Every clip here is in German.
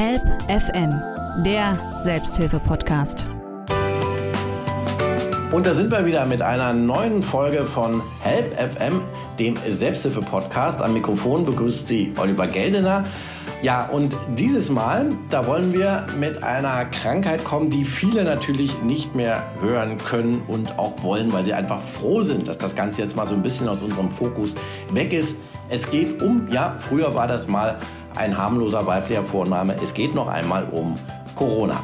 Help FM, der Selbsthilfe-Podcast. Und da sind wir wieder mit einer neuen Folge von Help FM, dem Selbsthilfe-Podcast. Am Mikrofon begrüßt Sie Oliver Geldener. Ja, und dieses Mal, da wollen wir mit einer Krankheit kommen, die viele natürlich nicht mehr hören können und auch wollen, weil sie einfach froh sind, dass das Ganze jetzt mal so ein bisschen aus unserem Fokus weg ist. Es geht um, ja, früher war das mal ein harmloser weiblicher Vorname. Es geht noch einmal um Corona.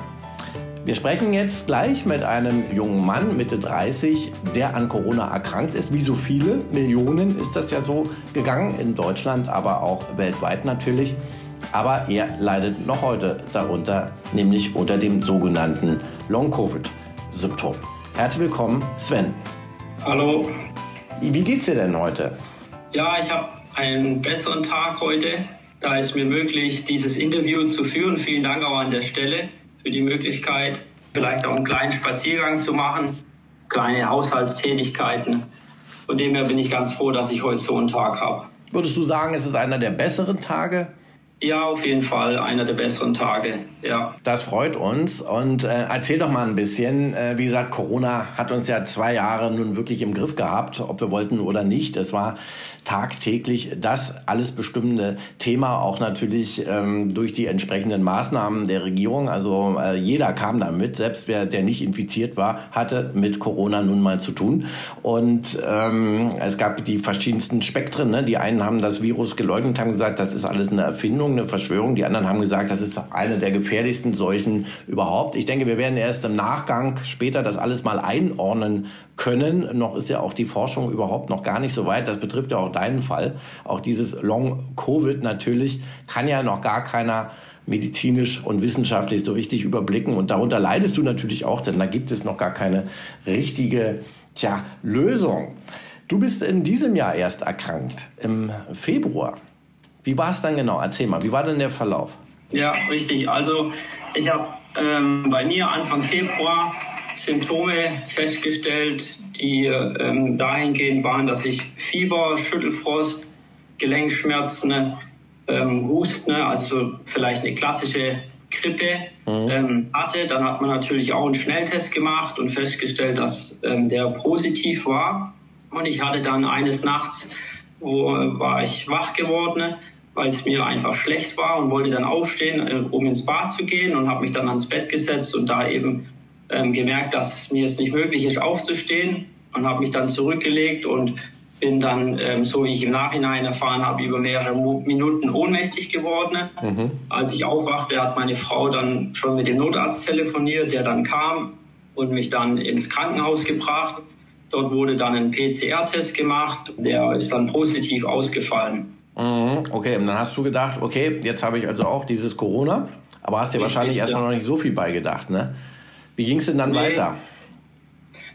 Wir sprechen jetzt gleich mit einem jungen Mann, Mitte 30, der an Corona erkrankt ist. Wie so viele Millionen ist das ja so gegangen, in Deutschland, aber auch weltweit natürlich. Aber er leidet noch heute darunter, nämlich unter dem sogenannten Long-Covid-Symptom. Herzlich willkommen, Sven. Hallo. Wie geht's dir denn heute? Ja, ich habe einen besseren Tag heute. Da ist mir möglich, dieses Interview zu führen. Vielen Dank auch an der Stelle für die Möglichkeit, vielleicht auch einen kleinen Spaziergang zu machen, kleine Haushaltstätigkeiten. Von dem her bin ich ganz froh, dass ich heute so einen Tag habe. Würdest du sagen, es ist einer der besseren Tage? Ja, auf jeden Fall einer der besseren Tage, ja. Das freut uns und äh, erzähl doch mal ein bisschen. Äh, wie gesagt, Corona hat uns ja zwei Jahre nun wirklich im Griff gehabt, ob wir wollten oder nicht. Es war tagtäglich das alles bestimmende Thema, auch natürlich ähm, durch die entsprechenden Maßnahmen der Regierung. Also äh, jeder kam damit, selbst wer der nicht infiziert war, hatte mit Corona nun mal zu tun. Und ähm, es gab die verschiedensten Spektren. Ne? Die einen haben das Virus geleugnet, haben gesagt, das ist alles eine Erfindung, eine Verschwörung. Die anderen haben gesagt, das ist eine der gefährlichsten Seuchen überhaupt. Ich denke, wir werden erst im Nachgang später das alles mal einordnen können. Noch ist ja auch die Forschung überhaupt noch gar nicht so weit. Das betrifft ja auch deinen Fall. Auch dieses Long-Covid natürlich kann ja noch gar keiner medizinisch und wissenschaftlich so richtig überblicken. Und darunter leidest du natürlich auch, denn da gibt es noch gar keine richtige tja, Lösung. Du bist in diesem Jahr erst erkrankt, im Februar. Wie war es dann genau? Erzähl mal, wie war denn der Verlauf? Ja, richtig. Also ich habe ähm, bei mir Anfang Februar Symptome festgestellt, die ähm, dahingehend waren, dass ich Fieber, Schüttelfrost, Gelenkschmerzen, ähm, Husten, also so vielleicht eine klassische Grippe mhm. ähm, hatte. Dann hat man natürlich auch einen Schnelltest gemacht und festgestellt, dass ähm, der positiv war. Und ich hatte dann eines Nachts, wo war ich wach geworden, weil es mir einfach schlecht war und wollte dann aufstehen, äh, um ins Bad zu gehen und habe mich dann ans Bett gesetzt und da eben ähm, gemerkt, dass mir es nicht möglich ist, aufzustehen und habe mich dann zurückgelegt und bin dann, ähm, so wie ich im Nachhinein erfahren habe, über mehrere Minuten ohnmächtig geworden. Mhm. Als ich aufwachte, hat meine Frau dann schon mit dem Notarzt telefoniert, der dann kam und mich dann ins Krankenhaus gebracht. Dort wurde dann ein PCR-Test gemacht, der ist dann positiv ausgefallen. Mhm. Okay, und dann hast du gedacht, okay, jetzt habe ich also auch dieses Corona, aber hast dir wahrscheinlich erstmal ja. noch nicht so viel beigedacht, ne? Wie ging es denn dann nee. weiter?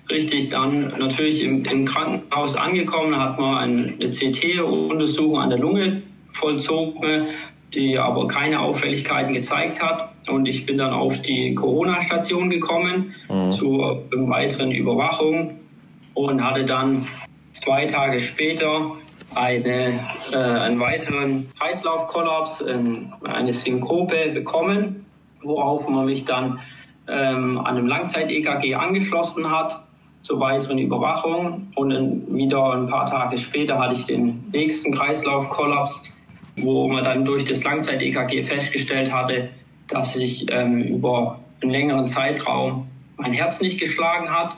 Richtig, dann natürlich im, im Krankenhaus angekommen, hat man eine CT-Untersuchung an der Lunge vollzogen, die aber keine Auffälligkeiten gezeigt hat. Und ich bin dann auf die Corona-Station gekommen mhm. zur weiteren Überwachung und hatte dann zwei Tage später eine, äh, einen weiteren Kreislaufkollaps, äh, eine Synkope bekommen, worauf man mich dann ähm, an einem Langzeit-EKG angeschlossen hat zur weiteren Überwachung. Und dann wieder ein paar Tage später hatte ich den nächsten Kreislaufkollaps, wo man dann durch das Langzeit-EKG festgestellt hatte, dass sich ähm, über einen längeren Zeitraum mein Herz nicht geschlagen hat,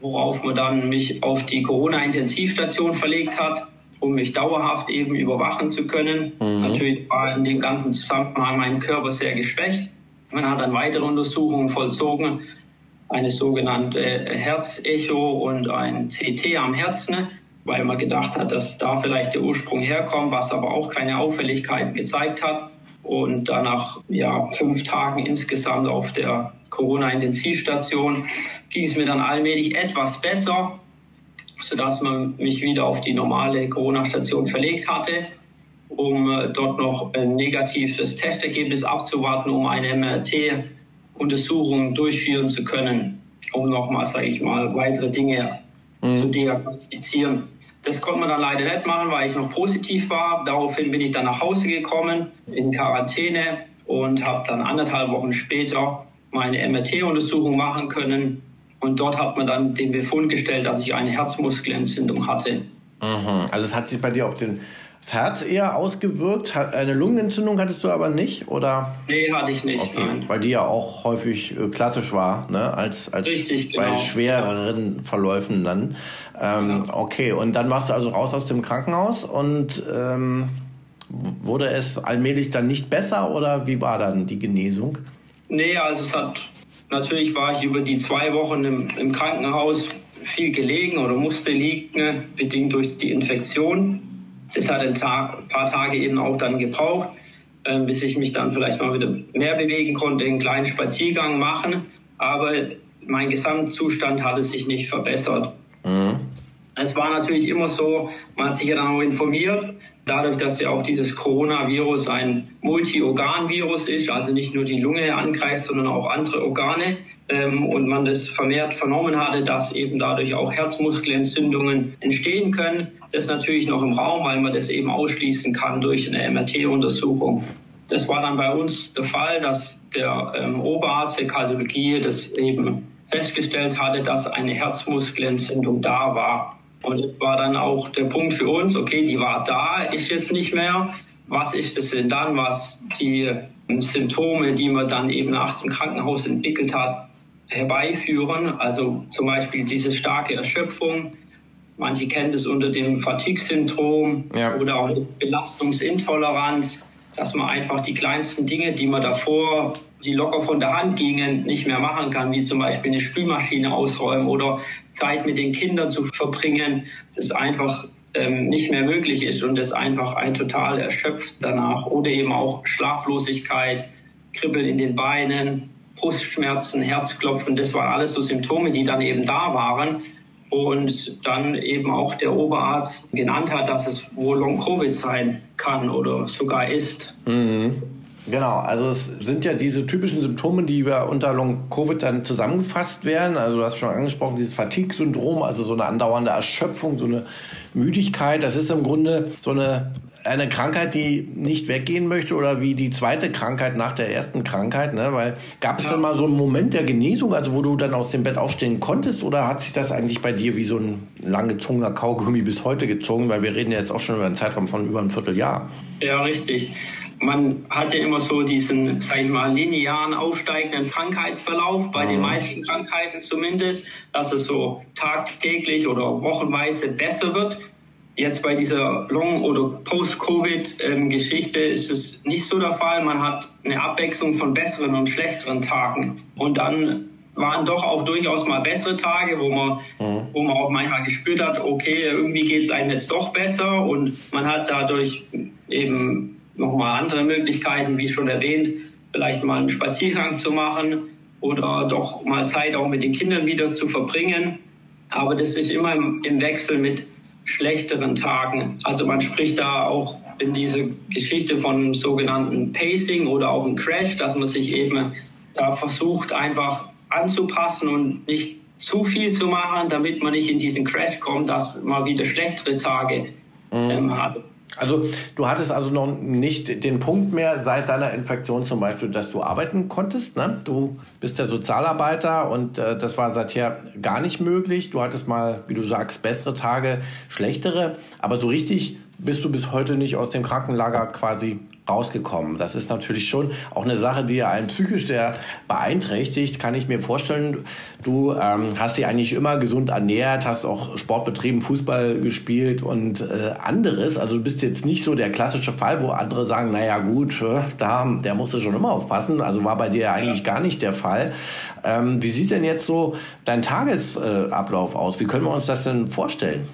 worauf man dann mich auf die Corona-Intensivstation verlegt hat, um mich dauerhaft eben überwachen zu können. Mhm. Natürlich war in dem ganzen Zusammenhang mein Körper sehr geschwächt. Man hat dann weitere Untersuchungen vollzogen, eine sogenannte Herzecho und ein CT am Herzen, weil man gedacht hat, dass da vielleicht der Ursprung herkommt, was aber auch keine Auffälligkeit gezeigt hat. Und dann nach ja, fünf Tagen insgesamt auf der Corona-Intensivstation ging es mir dann allmählich etwas besser, sodass man mich wieder auf die normale Corona-Station verlegt hatte um äh, dort noch ein negatives Testergebnis abzuwarten, um eine MRT-Untersuchung durchführen zu können, um nochmal, sage ich mal, weitere Dinge mhm. zu diagnostizieren. Das konnte man dann leider nicht machen, weil ich noch positiv war. Daraufhin bin ich dann nach Hause gekommen, in Quarantäne und habe dann anderthalb Wochen später meine MRT-Untersuchung machen können. Und dort hat man dann den Befund gestellt, dass ich eine Herzmuskelentzündung hatte. Mhm. Also es hat sich bei dir auf den, das Herz eher ausgewirkt. Eine Lungenentzündung hattest du aber nicht, oder? Nee, hatte ich nicht. Okay. Nein. Weil die ja auch häufig äh, klassisch war, ne? als, als Richtig, bei genau. schwereren Verläufen dann. Ähm, ja. Okay, und dann warst du also raus aus dem Krankenhaus und ähm, wurde es allmählich dann nicht besser oder wie war dann die Genesung? Nee, also es hat, natürlich war ich über die zwei Wochen im, im Krankenhaus viel gelegen oder musste liegen, bedingt durch die Infektion. Das hat ein, ein paar Tage eben auch dann gebraucht, äh, bis ich mich dann vielleicht mal wieder mehr bewegen konnte, einen kleinen Spaziergang machen. Aber mein Gesamtzustand hatte sich nicht verbessert. Mhm. Es war natürlich immer so, man hat sich ja dann auch informiert, dadurch, dass ja auch dieses Coronavirus ein Multi-Organ-Virus ist, also nicht nur die Lunge angreift, sondern auch andere Organe. Ähm, und man das vermehrt vernommen hatte, dass eben dadurch auch Herzmuskelentzündungen entstehen können. Das natürlich noch im Raum, weil man das eben ausschließen kann durch eine MRT-Untersuchung. Das war dann bei uns der Fall, dass der ähm, Oberarzt der Kardiologie das eben festgestellt hatte, dass eine Herzmuskelentzündung da war. Und es war dann auch der Punkt für uns, okay, die war da, ist jetzt nicht mehr. Was ist das denn dann, was die ähm, Symptome, die man dann eben nach dem Krankenhaus entwickelt hat, herbeiführen? Also zum Beispiel diese starke Erschöpfung. Manche kennen das unter dem Fatigue-Syndrom ja. oder auch Belastungsintoleranz, dass man einfach die kleinsten Dinge, die man davor die locker von der Hand gingen, nicht mehr machen kann, wie zum Beispiel eine Spülmaschine ausräumen oder Zeit mit den Kindern zu verbringen, das einfach ähm, nicht mehr möglich ist und das einfach ein total erschöpft danach. Oder eben auch Schlaflosigkeit, Kribbeln in den Beinen, Brustschmerzen, Herzklopfen, das waren alles so Symptome, die dann eben da waren. Und dann eben auch der Oberarzt genannt hat, dass es wohl Long-Covid sein kann oder sogar ist. Mhm. Genau, also es sind ja diese typischen Symptome, die wir unter Long-Covid dann zusammengefasst werden. Also du hast schon angesprochen, dieses Fatigue-Syndrom, also so eine andauernde Erschöpfung, so eine Müdigkeit. Das ist im Grunde so eine, eine Krankheit, die nicht weggehen möchte oder wie die zweite Krankheit nach der ersten Krankheit. Ne? Weil gab es ja. dann mal so einen Moment der Genesung, also wo du dann aus dem Bett aufstehen konntest oder hat sich das eigentlich bei dir wie so ein langgezogener Kaugummi bis heute gezogen? Weil wir reden ja jetzt auch schon über einen Zeitraum von über einem Vierteljahr. Ja, richtig man hat ja immer so diesen, sag ich mal, linearen aufsteigenden Krankheitsverlauf, bei mhm. den meisten Krankheiten zumindest, dass es so tagtäglich oder wochenweise besser wird. Jetzt bei dieser Long- oder Post-Covid-Geschichte ist es nicht so der Fall. Man hat eine Abwechslung von besseren und schlechteren Tagen. Und dann waren doch auch durchaus mal bessere Tage, wo man, mhm. wo man auch manchmal gespürt hat, okay, irgendwie geht es einem jetzt doch besser und man hat dadurch eben nochmal andere Möglichkeiten, wie schon erwähnt, vielleicht mal einen Spaziergang zu machen oder doch mal Zeit auch mit den Kindern wieder zu verbringen. Aber das ist immer im, im Wechsel mit schlechteren Tagen. Also man spricht da auch in diese Geschichte von sogenannten Pacing oder auch ein Crash, dass man sich eben da versucht einfach anzupassen und nicht zu viel zu machen, damit man nicht in diesen Crash kommt, dass man wieder schlechtere Tage mhm. ähm, hat. Also du hattest also noch nicht den Punkt mehr seit deiner Infektion zum Beispiel, dass du arbeiten konntest. Ne? Du bist der Sozialarbeiter und äh, das war seither gar nicht möglich. Du hattest mal, wie du sagst, bessere Tage, schlechtere. Aber so richtig bist du bis heute nicht aus dem Krankenlager quasi rausgekommen. Das ist natürlich schon auch eine Sache, die ja einen psychisch sehr beeinträchtigt, kann ich mir vorstellen. Du ähm, hast dich eigentlich immer gesund ernährt, hast auch Sport betrieben, Fußball gespielt und äh, anderes. Also du bist jetzt nicht so der klassische Fall, wo andere sagen, naja gut, äh, da, der musste schon immer aufpassen. Also war bei dir ja eigentlich gar nicht der Fall. Ähm, wie sieht denn jetzt so dein Tagesablauf aus? Wie können wir uns das denn vorstellen?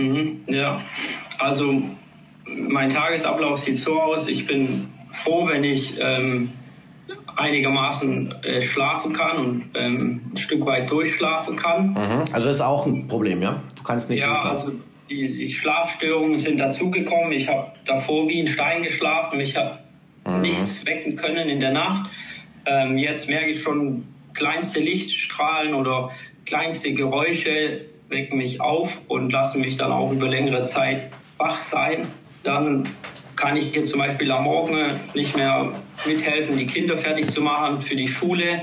Mhm, ja, also mein Tagesablauf sieht so aus. Ich bin froh, wenn ich ähm, einigermaßen äh, schlafen kann und ähm, ein Stück weit durchschlafen kann. Mhm. Also das ist auch ein Problem, ja? Du kannst nicht Ja, also die, die, Schlafstörungen sind dazugekommen. Ich habe davor wie ein Stein geschlafen. Mich hat mhm. nichts wecken können in der Nacht. Ähm, jetzt merke ich schon kleinste Lichtstrahlen oder kleinste Geräusche wecken mich auf und lassen mich dann auch über längere Zeit wach sein. Dann kann ich jetzt zum Beispiel am Morgen nicht mehr mithelfen, die Kinder fertig zu machen für die Schule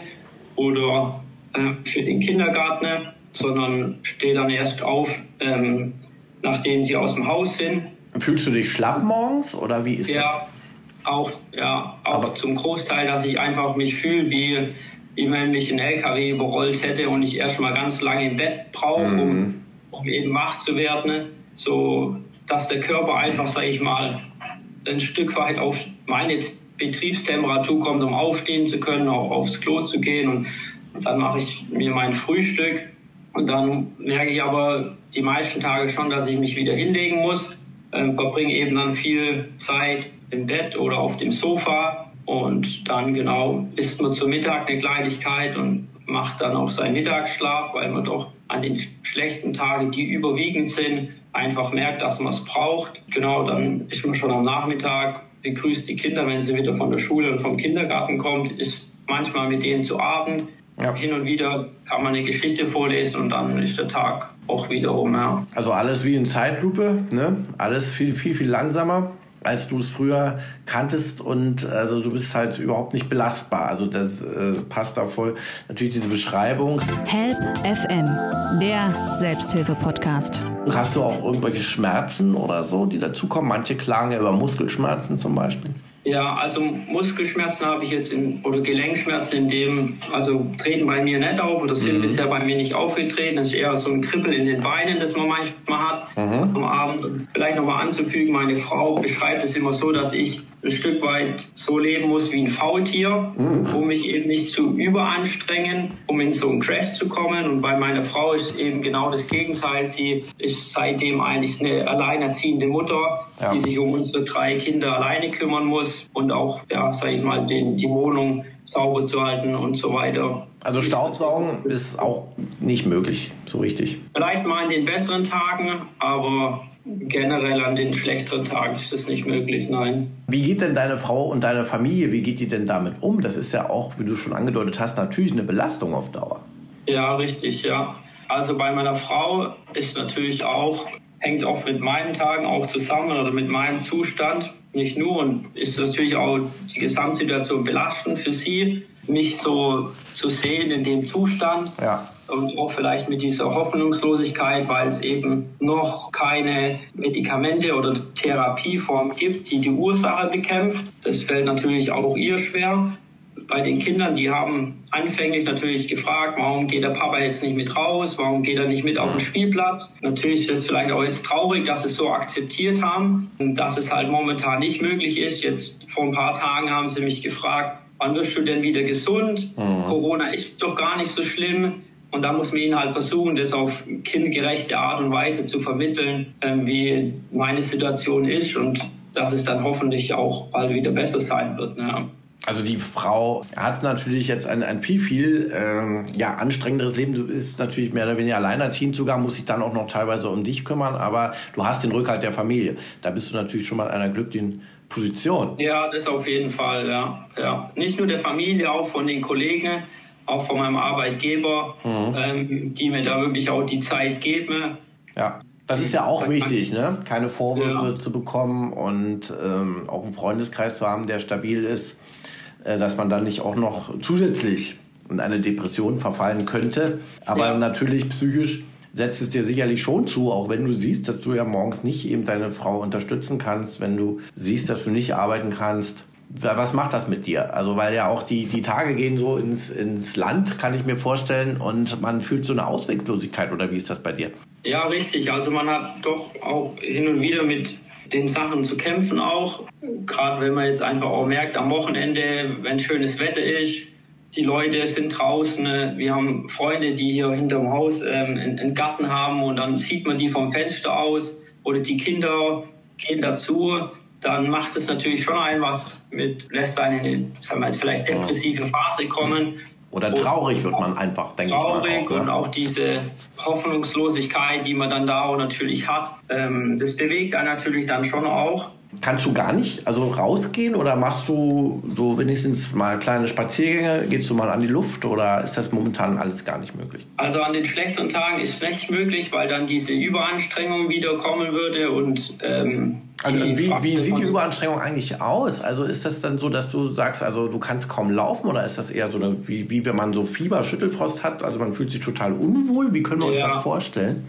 oder äh, für den Kindergarten, sondern stehe dann erst auf, ähm, nachdem sie aus dem Haus sind. Fühlst du dich schlapp morgens oder wie ist ja, das? Auch, ja, auch Aber zum Großteil, dass ich einfach mich fühle, wie, wenn mich ein LKW überrollt hätte und ich erst mal ganz lange im Bett brauche, mhm. um, um eben wach zu werden. So, dass der Körper einfach, sage ich mal, ein Stück weit auf meine Betriebstemperatur kommt, um aufstehen zu können, auch aufs Klo zu gehen. Und, und dann mache ich mir mein Frühstück. Und dann merke ich aber die meisten Tage schon, dass ich mich wieder hinlegen muss. Ähm, verbringe eben dann viel Zeit im Bett oder auf dem Sofa. Und dann genau isst man zum Mittag eine Kleinigkeit und macht dann auch seinen Mittagsschlaf, weil man doch an den schlechten Tagen, die überwiegend sind, einfach merkt, dass man es braucht. Genau, dann ist man schon am Nachmittag, begrüßt die Kinder, wenn sie wieder von der Schule und vom Kindergarten kommt, ist manchmal mit denen zu Abend. Ja. Hin und wieder kann man eine Geschichte vorlesen und dann ist der Tag auch wieder rum. Ja. Also alles wie in Zeitlupe, ne? alles viel, viel, viel langsamer als du es früher kanntest und also du bist halt überhaupt nicht belastbar. Also das äh, passt da voll. Natürlich diese Beschreibung. Help FM, der Selbsthilfe-Podcast. Hast du auch irgendwelche Schmerzen oder so, die dazukommen? Manche klagen ja über Muskelschmerzen zum Beispiel. Ja, also Muskelschmerzen habe ich jetzt in, oder Gelenkschmerzen in dem, also treten bei mir nicht auf oder sind mhm. bisher bei mir nicht aufgetreten. Das ist eher so ein Kribbel in den Beinen, das man manchmal hat mhm. am Abend. Vielleicht nochmal anzufügen, meine Frau beschreibt es immer so, dass ich ein Stück weit so leben muss wie ein Faultier, mhm. um mich eben nicht zu überanstrengen, um in so einen Crash zu kommen. Und bei meiner Frau ist eben genau das Gegenteil. Sie ist seitdem eigentlich eine alleinerziehende Mutter, ja. die sich um unsere drei Kinder alleine kümmern muss und auch, ja, sag ich mal, den, die Wohnung sauber zu halten und so weiter. Also Staubsaugen ist auch nicht möglich, so richtig. Vielleicht mal in den besseren Tagen, aber generell an den schlechteren Tagen ist das nicht möglich, nein. Wie geht denn deine Frau und deine Familie, wie geht die denn damit um? Das ist ja auch, wie du schon angedeutet hast, natürlich eine Belastung auf Dauer. Ja, richtig, ja. Also bei meiner Frau ist natürlich auch, hängt oft mit meinen Tagen auch zusammen oder mit meinem Zustand. Nicht nur und ist natürlich auch die Gesamtsituation belastend für sie, mich so zu sehen in dem Zustand. Ja und auch vielleicht mit dieser Hoffnungslosigkeit, weil es eben noch keine Medikamente oder Therapieform gibt, die die Ursache bekämpft. Das fällt natürlich auch ihr schwer. Bei den Kindern, die haben anfänglich natürlich gefragt, warum geht der Papa jetzt nicht mit raus, warum geht er nicht mit auf den Spielplatz. Natürlich ist es vielleicht auch jetzt traurig, dass sie es so akzeptiert haben, dass es halt momentan nicht möglich ist. Jetzt vor ein paar Tagen haben sie mich gefragt, wann wirst du denn wieder gesund? Mhm. Corona ist doch gar nicht so schlimm. Und da muss man ihnen halt versuchen, das auf kindgerechte Art und Weise zu vermitteln, ähm, wie meine Situation ist und dass es dann hoffentlich auch bald wieder besser sein wird. Ne? Also die Frau hat natürlich jetzt ein, ein viel, viel ähm, ja, anstrengenderes Leben. Du bist natürlich mehr oder weniger alleinerziehend sogar, muss sich dann auch noch teilweise um dich kümmern, aber du hast den Rückhalt der Familie. Da bist du natürlich schon mal in einer glücklichen Position. Ja, das auf jeden Fall, ja. ja. Nicht nur der Familie, auch von den Kollegen auch von meinem Arbeitgeber, mhm. ähm, die mir da wirklich auch die Zeit geben. Ja. Das ist ja auch wichtig, ne? keine Vorwürfe ja. zu bekommen und ähm, auch einen Freundeskreis zu haben, der stabil ist, äh, dass man dann nicht auch noch zusätzlich in eine Depression verfallen könnte. Aber ja. natürlich psychisch setzt es dir sicherlich schon zu, auch wenn du siehst, dass du ja morgens nicht eben deine Frau unterstützen kannst, wenn du siehst, dass du nicht arbeiten kannst was macht das mit dir? Also, weil ja auch die, die Tage gehen so ins, ins Land, kann ich mir vorstellen, und man fühlt so eine Ausweglosigkeit, oder wie ist das bei dir? Ja, richtig. Also, man hat doch auch hin und wieder mit den Sachen zu kämpfen auch. Gerade wenn man jetzt einfach auch merkt, am Wochenende, wenn schönes Wetter ist, die Leute sind draußen. Wir haben Freunde, die hier hinterm Haus ähm, einen Garten haben und dann sieht man die vom Fenster aus oder die Kinder gehen dazu dann macht es natürlich schon ein was mit, lässt einen in wir, vielleicht depressive Phase kommen. Oder traurig wird man einfach, denke ich mal. Traurig und auch diese Hoffnungslosigkeit, die man dann da auch natürlich hat. Ähm, das bewegt einen natürlich dann schon auch. Kannst du gar nicht also rausgehen oder machst du so wenigstens mal kleine Spaziergänge? Gehst du mal an die Luft oder ist das momentan alles gar nicht möglich? Also an den schlechteren Tagen ist es nicht möglich, weil dann diese Überanstrengung wieder kommen würde und ähm, Also, wie, wie sieht die Überanstrengung eigentlich aus? Also ist das dann so, dass du sagst, also du kannst kaum laufen oder ist das eher so, eine, wie, wie wenn man so Fieber, Schüttelfrost hat, also man fühlt sich total unwohl? Wie können wir uns ja. das vorstellen?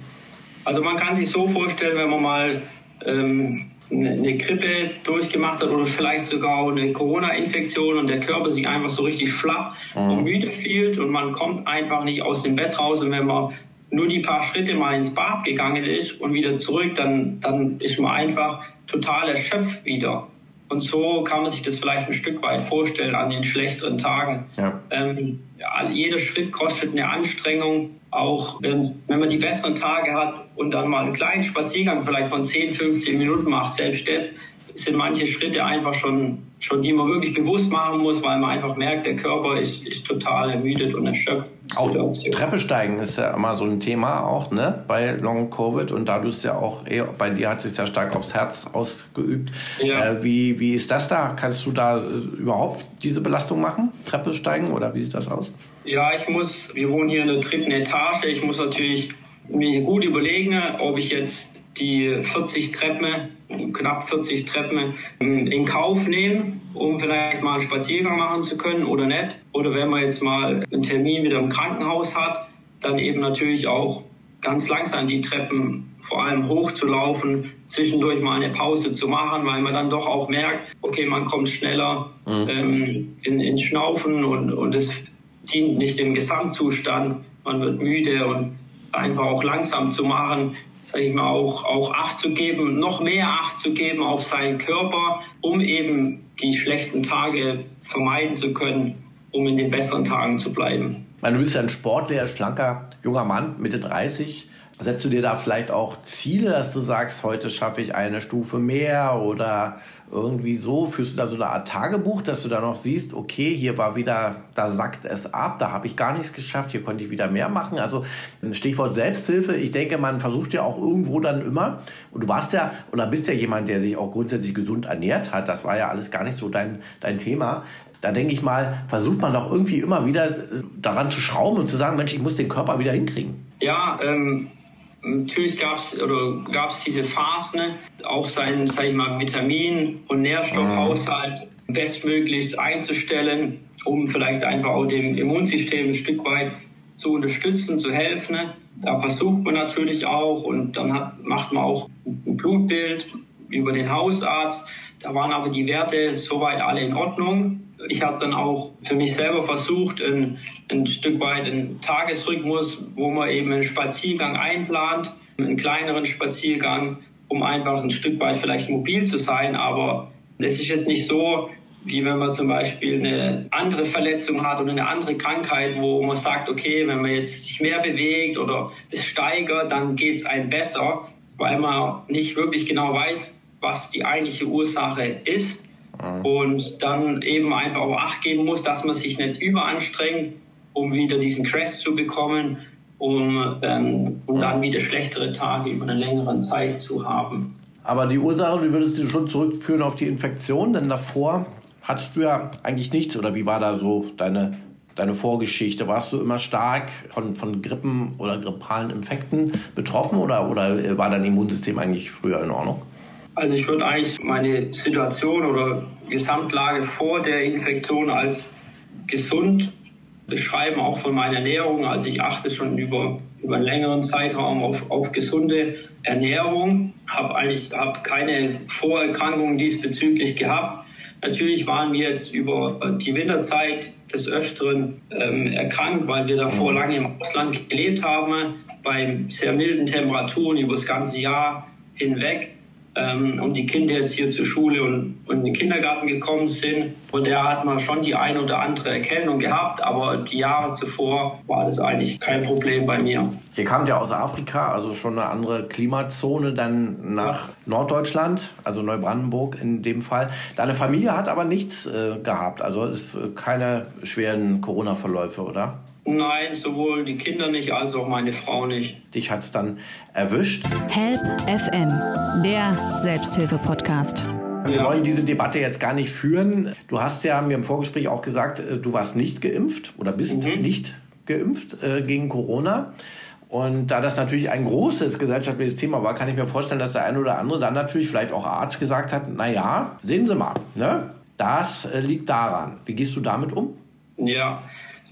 Also man kann sich so vorstellen, wenn man mal ähm, eine Grippe durchgemacht hat oder vielleicht sogar eine Corona-Infektion und der Körper sich einfach so richtig schlapp mhm. und müde fühlt und man kommt einfach nicht aus dem Bett raus und wenn man nur die paar Schritte mal ins Bad gegangen ist und wieder zurück, dann, dann ist man einfach total erschöpft wieder. Und so kann man sich das vielleicht ein Stück weit vorstellen an den schlechteren Tagen. Ja. Ähm, ja, jeder Schritt kostet eine Anstrengung, auch wenn, wenn man die besseren Tage hat und dann mal einen kleinen Spaziergang vielleicht von 10, 15 Minuten macht, selbst das sind manche Schritte einfach schon, schon, die man wirklich bewusst machen muss, weil man einfach merkt, der Körper ist, ist total ermüdet und erschöpft. Auch Treppe steigen ist ja immer so ein Thema auch, ne, bei Long Covid und da du es ja auch, eh, bei dir hat es sich ja stark aufs Herz ausgeübt. Ja. Äh, wie, wie ist das da? Kannst du da äh, überhaupt diese Belastung machen? Treppe steigen oder wie sieht das aus? Ja, ich muss, wir wohnen hier in der dritten Etage, ich muss natürlich mir gut überlegen, ob ich jetzt die 40 Treppen, knapp 40 Treppen in Kauf nehmen, um vielleicht mal einen Spaziergang machen zu können oder nicht. Oder wenn man jetzt mal einen Termin wieder im Krankenhaus hat, dann eben natürlich auch ganz langsam die Treppen vor allem hochzulaufen, zwischendurch mal eine Pause zu machen, weil man dann doch auch merkt, okay, man kommt schneller mhm. ähm, in, ins Schnaufen und, und es dient nicht dem Gesamtzustand. Man wird müde und einfach auch langsam zu machen, sage ich mal, auch, auch Acht zu geben, noch mehr Acht zu geben auf seinen Körper, um eben die schlechten Tage vermeiden zu können, um in den besseren Tagen zu bleiben. du bist ja ein sportlicher, schlanker, junger Mann, Mitte 30. Setzt du dir da vielleicht auch Ziele, dass du sagst, heute schaffe ich eine Stufe mehr oder irgendwie so? Führst du da so eine Art Tagebuch, dass du da noch siehst, okay, hier war wieder, da sackt es ab, da habe ich gar nichts geschafft, hier konnte ich wieder mehr machen. Also Stichwort Selbsthilfe, ich denke, man versucht ja auch irgendwo dann immer, und du warst ja oder bist ja jemand, der sich auch grundsätzlich gesund ernährt hat, das war ja alles gar nicht so dein, dein Thema da denke ich mal, versucht man doch irgendwie immer wieder äh, daran zu schrauben und zu sagen, Mensch, ich muss den Körper wieder hinkriegen. Ja, ähm, Natürlich gab es oder diese Phasen, ne? auch seinen, sag ich mal, Vitamin- und Nährstoffhaushalt mhm. bestmöglichst einzustellen, um vielleicht einfach auch dem Immunsystem ein Stück weit zu unterstützen, zu helfen. Ne? Da versucht man natürlich auch und dann hat, macht man auch ein Blutbild über den Hausarzt. Da waren aber die Werte soweit alle in Ordnung ich habe dann auch für mich selber versucht, ein, ein Stück weit einen Tagesrhythmus, wo man eben einen Spaziergang einplant, einen kleineren Spaziergang, um einfach ein Stück weit vielleicht mobil zu sein. Aber es ist jetzt nicht so, wie wenn man zum Beispiel eine andere Verletzung hat oder eine andere Krankheit, wo man sagt, okay, wenn man jetzt sich mehr bewegt oder das steigert, dann geht es einem besser, weil man nicht wirklich genau weiß, was die eigentliche Ursache ist. Mhm. Und dann eben einfach auch Acht geben muss, dass man sich nicht überanstrengt, um wieder diesen Crash zu bekommen, um, ähm, um dann wieder schlechtere Tage über eine längere Zeit zu haben. Aber die Ursache, die würdest du schon zurückführen auf die Infektion, denn davor hattest du ja eigentlich nichts oder wie war da so deine, deine Vorgeschichte? Warst du immer stark von, von Grippen oder grippalen Infekten betroffen oder, oder war dein Immunsystem eigentlich früher in Ordnung? Also ich würde eigentlich meine Situation oder Gesamtlage vor der Infektion als gesund beschreiben, auch von meiner Ernährung. Also ich achte schon über, über einen längeren Zeitraum auf, auf gesunde Ernährung, habe eigentlich hab keine Vorerkrankungen diesbezüglich gehabt. Natürlich waren wir jetzt über die Winterzeit des Öfteren ähm, erkrankt, weil wir davor lange im Ausland gelebt haben, bei sehr milden Temperaturen über das ganze Jahr hinweg ähm, und die Kinder jetzt hier zur Schule und, und in den Kindergarten gekommen sind. Und da hat man schon die eine oder andere Erkältung gehabt, aber die Jahre zuvor war das eigentlich kein Problem bei mir. Ihr kamt ja aus Afrika, also schon eine andere Klimazone, dann nach ja. Norddeutschland, also Neubrandenburg in dem Fall. Deine Familie hat aber nichts äh, gehabt, also ist äh, keine schweren Corona-Verläufe, oder? Nein, sowohl die Kinder nicht als auch meine Frau nicht. Dich hat es dann erwischt. Help FM, der Selbsthilfe-Podcast. Wir ja. wollen diese Debatte jetzt gar nicht führen. Du hast ja mir im Vorgespräch auch gesagt, äh, du warst nicht geimpft oder bist mhm. nicht geimpft äh, gegen Corona. Und da das natürlich ein großes gesellschaftliches Thema war, kann ich mir vorstellen, dass der eine oder andere dann natürlich vielleicht auch Arzt gesagt hat, na ja, sehen Sie mal, ne? das äh, liegt daran. Wie gehst du damit um? Ja,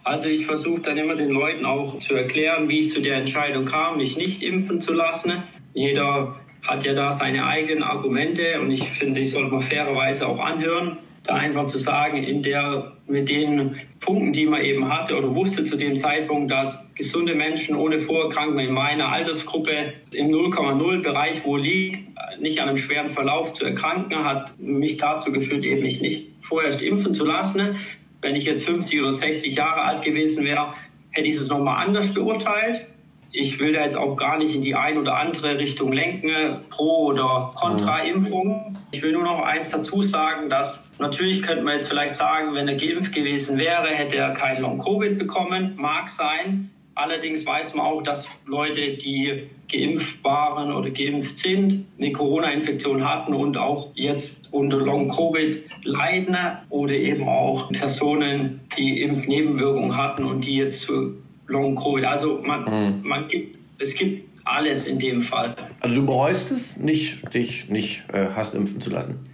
also ich versuche dann immer den Leuten auch zu erklären, wie es zu der Entscheidung kam, mich nicht impfen zu lassen. Jeder hat ja da seine eigenen Argumente und ich finde, ich sollte man fairerweise auch anhören da einfach zu sagen, in der, mit den Punkten, die man eben hatte oder wusste zu dem Zeitpunkt, dass gesunde Menschen ohne Vorerkrankung in meiner Altersgruppe im 0,0 Bereich wo liegt, nicht an einem schweren Verlauf zu erkranken, hat mich dazu geführt, eben mich nicht vorerst impfen zu lassen. Wenn ich jetzt 50 oder 60 Jahre alt gewesen wäre, hätte ich es nochmal anders beurteilt. Ich will da jetzt auch gar nicht in die ein oder andere Richtung lenken, pro oder contra Impfung. Ich will nur noch eins dazu sagen, dass natürlich könnte man jetzt vielleicht sagen, wenn er geimpft gewesen wäre, hätte er kein Long-Covid bekommen. Mag sein. Allerdings weiß man auch, dass Leute, die geimpft waren oder geimpft sind, eine Corona-Infektion hatten und auch jetzt unter Long-Covid leiden oder eben auch Personen, die Impfnebenwirkungen hatten und die jetzt zu Long-Covid. Also man, mhm. man gibt, es gibt alles in dem Fall. Also du bereust es nicht, dich nicht äh, hast impfen zu lassen?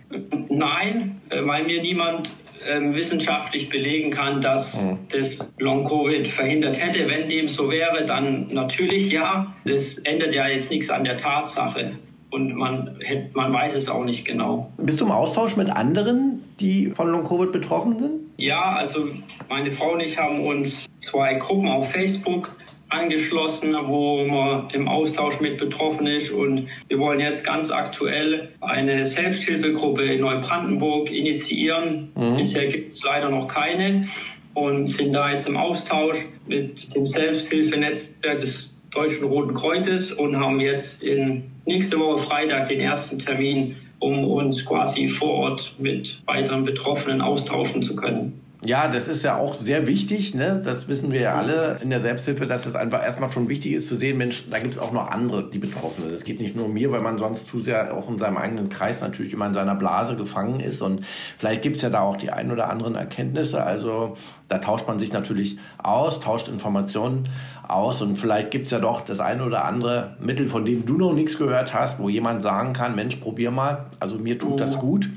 Nein, äh, weil mir niemand äh, wissenschaftlich belegen kann, dass mhm. das Long-Covid verhindert hätte. Wenn dem so wäre, dann natürlich ja. Das ändert ja jetzt nichts an der Tatsache und man, man weiß es auch nicht genau. Bist du im Austausch mit anderen, die von Long-Covid betroffen sind? Ja, also meine Frau und ich haben uns zwei Gruppen auf Facebook angeschlossen, wo man im Austausch mit betroffen ist. Und wir wollen jetzt ganz aktuell eine Selbsthilfegruppe in Neubrandenburg initiieren. Mhm. Bisher gibt es leider noch keine und sind da jetzt im Austausch mit dem Selbsthilfenetzwerk des Deutschen Roten Kreuzes und haben jetzt in nächste Woche Freitag den ersten Termin, um uns quasi vor Ort mit weiteren Betroffenen austauschen zu können. Ja, das ist ja auch sehr wichtig, ne? das wissen wir ja alle in der Selbsthilfe, dass es einfach erstmal schon wichtig ist zu sehen, Mensch, da gibt es auch noch andere, die betroffen sind. Es geht nicht nur um mir, weil man sonst zu sehr auch in seinem eigenen Kreis natürlich immer in seiner Blase gefangen ist und vielleicht gibt es ja da auch die ein oder anderen Erkenntnisse. Also da tauscht man sich natürlich aus, tauscht Informationen aus und vielleicht gibt es ja doch das eine oder andere Mittel, von dem du noch nichts gehört hast, wo jemand sagen kann, Mensch, probier mal, also mir tut das gut.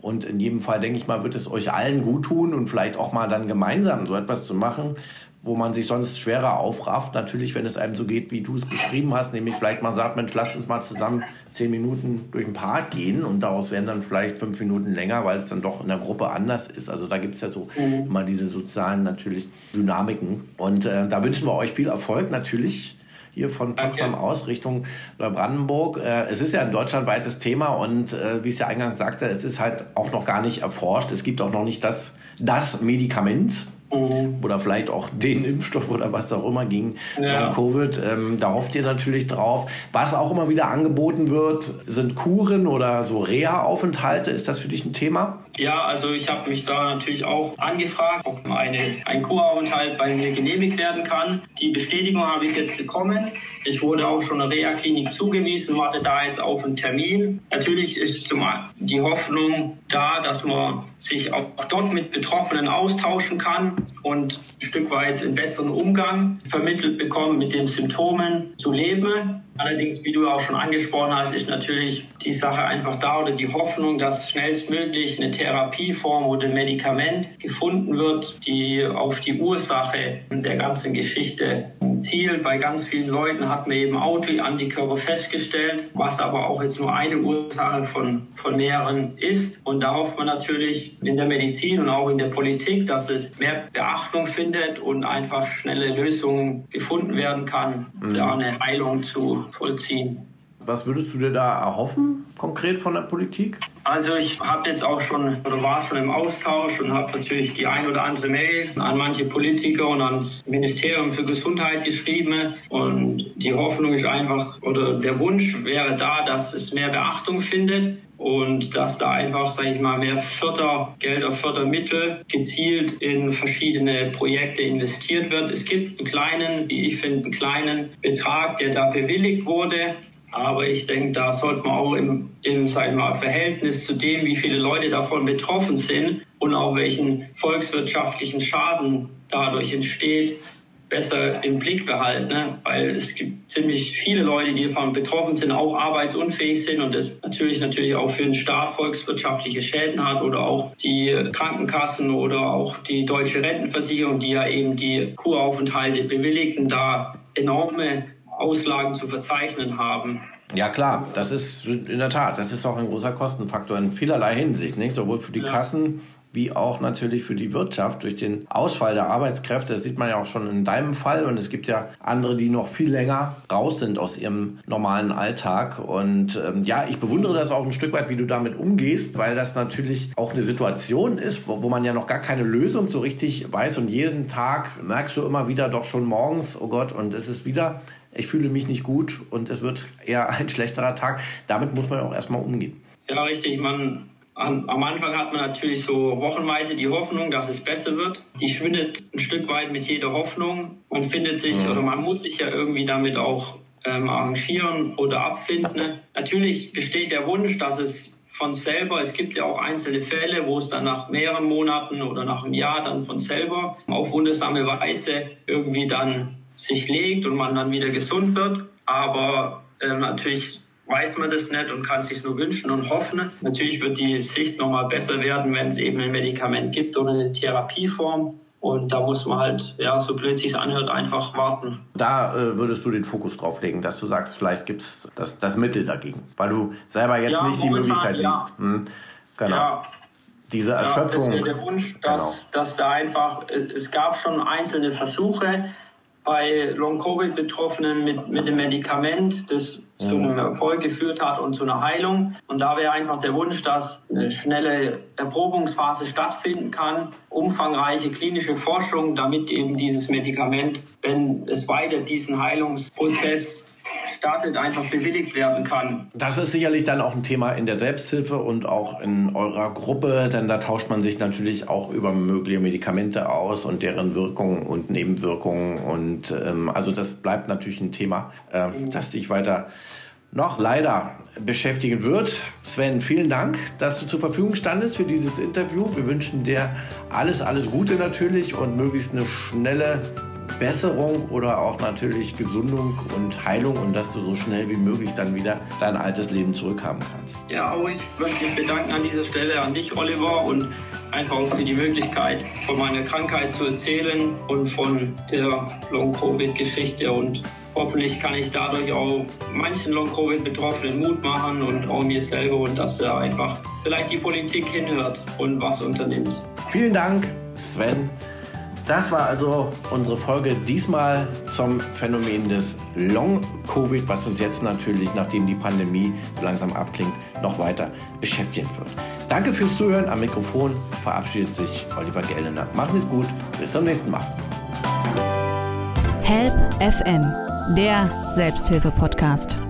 Und in jedem Fall, denke ich mal, wird es euch allen gut tun und vielleicht auch mal dann gemeinsam so etwas zu machen, wo man sich sonst schwerer aufrafft. Natürlich, wenn es einem so geht, wie du es beschrieben hast, nämlich vielleicht mal sagt, Mensch, lasst uns mal zusammen zehn Minuten durch den Park gehen und daraus werden dann vielleicht fünf Minuten länger, weil es dann doch in der Gruppe anders ist. Also da gibt es ja so mhm. immer diese sozialen natürlich Dynamiken. Und äh, da wünschen wir euch viel Erfolg natürlich hier von Potsdam okay. aus Richtung Neubrandenburg. Äh, es ist ja ein deutschlandweites Thema und äh, wie es ja eingangs sagte, es ist halt auch noch gar nicht erforscht. Es gibt auch noch nicht das, das Medikament, Mhm. Oder vielleicht auch den Impfstoff oder was auch immer gegen ja. Covid. Ähm, da hofft ihr natürlich drauf. Was auch immer wieder angeboten wird, sind Kuren oder so Reha-Aufenthalte. Ist das für dich ein Thema? Ja, also ich habe mich da natürlich auch angefragt, ob eine, ein Kuraufenthalt bei mir genehmigt werden kann. Die Bestätigung habe ich jetzt bekommen. Ich wurde auch schon einer Reha-Klinik zugewiesen, warte da jetzt auf einen Termin. Natürlich ist zum die Hoffnung da, dass man sich auch dort mit Betroffenen austauschen kann und ein Stück weit einen besseren Umgang vermittelt bekommen, mit den Symptomen zu leben. Allerdings, wie du auch schon angesprochen hast, ist natürlich die Sache einfach da oder die Hoffnung, dass schnellstmöglich eine Therapieform oder ein Medikament gefunden wird, die auf die Ursache der ganzen Geschichte zielt. Bei ganz vielen Leuten hat man eben Autoantikörper festgestellt, was aber auch jetzt nur eine Ursache von, von mehreren ist. Und da hofft man natürlich in der Medizin und auch in der Politik, dass es mehr Beachtung findet und einfach schnelle Lösungen gefunden werden kann, mhm. da eine Heilung zu vollziehen. Was würdest du dir da erhoffen, konkret von der Politik? Also ich habe jetzt auch schon oder war schon im Austausch und habe natürlich die ein oder andere Mail an manche Politiker und ans Ministerium für Gesundheit geschrieben. Und die Hoffnung ist einfach oder der Wunsch wäre da, dass es mehr Beachtung findet und dass da einfach, sage ich mal, mehr Fördergelder, Fördermittel gezielt in verschiedene Projekte investiert wird. Es gibt einen kleinen, wie ich finde, einen kleinen Betrag, der da bewilligt wurde. Aber ich denke, da sollte man auch im, im sag ich mal, Verhältnis zu dem, wie viele Leute davon betroffen sind und auch welchen volkswirtschaftlichen Schaden dadurch entsteht, besser im Blick behalten, ne? weil es gibt ziemlich viele Leute, die davon betroffen sind, auch arbeitsunfähig sind und das natürlich natürlich auch für den Staat volkswirtschaftliche Schäden hat oder auch die Krankenkassen oder auch die deutsche Rentenversicherung, die ja eben die Kuraufenthalte bewilligten, da enorme Auslagen zu verzeichnen haben. Ja klar, das ist in der Tat, das ist auch ein großer Kostenfaktor in vielerlei Hinsicht, nicht sowohl für die ja. Kassen wie auch natürlich für die Wirtschaft durch den Ausfall der Arbeitskräfte. Das sieht man ja auch schon in deinem Fall. Und es gibt ja andere, die noch viel länger raus sind aus ihrem normalen Alltag. Und ähm, ja, ich bewundere das auch ein Stück weit, wie du damit umgehst, weil das natürlich auch eine Situation ist, wo, wo man ja noch gar keine Lösung so richtig weiß. Und jeden Tag merkst du immer wieder doch schon morgens, oh Gott, und es ist wieder ich fühle mich nicht gut und es wird eher ein schlechterer Tag. Damit muss man auch erstmal umgehen. Ja, richtig. Man am, Anfang hat man natürlich so wochenweise die Hoffnung, dass es besser wird. Die schwindet ein Stück weit mit jeder Hoffnung. Man findet sich mhm. oder man muss sich ja irgendwie damit auch ähm, arrangieren oder abfinden. Natürlich besteht der Wunsch, dass es von selber, es gibt ja auch einzelne Fälle, wo es dann nach mehreren Monaten oder nach einem Jahr dann von selber auf wundersame Weise irgendwie dann sich legt und man dann wieder gesund wird. Aber äh, natürlich weiß man das nicht und kann sich nur wünschen und hoffen. Natürlich wird die Sicht nochmal besser werden, wenn es eben ein Medikament gibt oder eine Therapieform. Und da muss man halt, ja, so blöd sich anhört, einfach warten. Da äh, würdest du den Fokus drauf legen, dass du sagst, vielleicht gibt es das, das Mittel dagegen, weil du selber jetzt ja, nicht die Möglichkeit ja. siehst. Hm, genau. Ja. Diese Erschöpfung. Ja, das wäre der Wunsch, dass, genau. dass da einfach, äh, es gab schon einzelne Versuche, bei Long-Covid-Betroffenen mit, mit dem Medikament, das zu einem Erfolg geführt hat und zu einer Heilung. Und da wäre einfach der Wunsch, dass eine schnelle Erprobungsphase stattfinden kann, umfangreiche klinische Forschung, damit eben dieses Medikament, wenn es weiter diesen Heilungsprozess startet, einfach bewilligt werden kann. Das ist sicherlich dann auch ein Thema in der Selbsthilfe und auch in eurer Gruppe, denn da tauscht man sich natürlich auch über mögliche Medikamente aus und deren Wirkungen und Nebenwirkungen. Und ähm, also das bleibt natürlich ein Thema, äh, das sich weiter noch leider beschäftigen wird. Sven, vielen Dank, dass du zur Verfügung standest für dieses Interview. Wir wünschen dir alles, alles Gute natürlich und möglichst eine schnelle Besserung oder auch natürlich Gesundung und Heilung und dass du so schnell wie möglich dann wieder dein altes Leben zurückhaben kannst. Ja, auch ich möchte mich bedanken an dieser Stelle an dich, Oliver, und einfach auch für die Möglichkeit, von meiner Krankheit zu erzählen und von der Long-Covid-Geschichte und hoffentlich kann ich dadurch auch manchen Long-Covid-Betroffenen Mut machen und auch mir selber und dass da einfach vielleicht die Politik hinhört und was unternimmt. Vielen Dank, Sven. Das war also unsere Folge diesmal zum Phänomen des Long-Covid, was uns jetzt natürlich, nachdem die Pandemie so langsam abklingt, noch weiter beschäftigen wird. Danke fürs Zuhören. Am Mikrofon verabschiedet sich Oliver Gellener. Macht es gut. Bis zum nächsten Mal. Help FM, der Selbsthilfe-Podcast.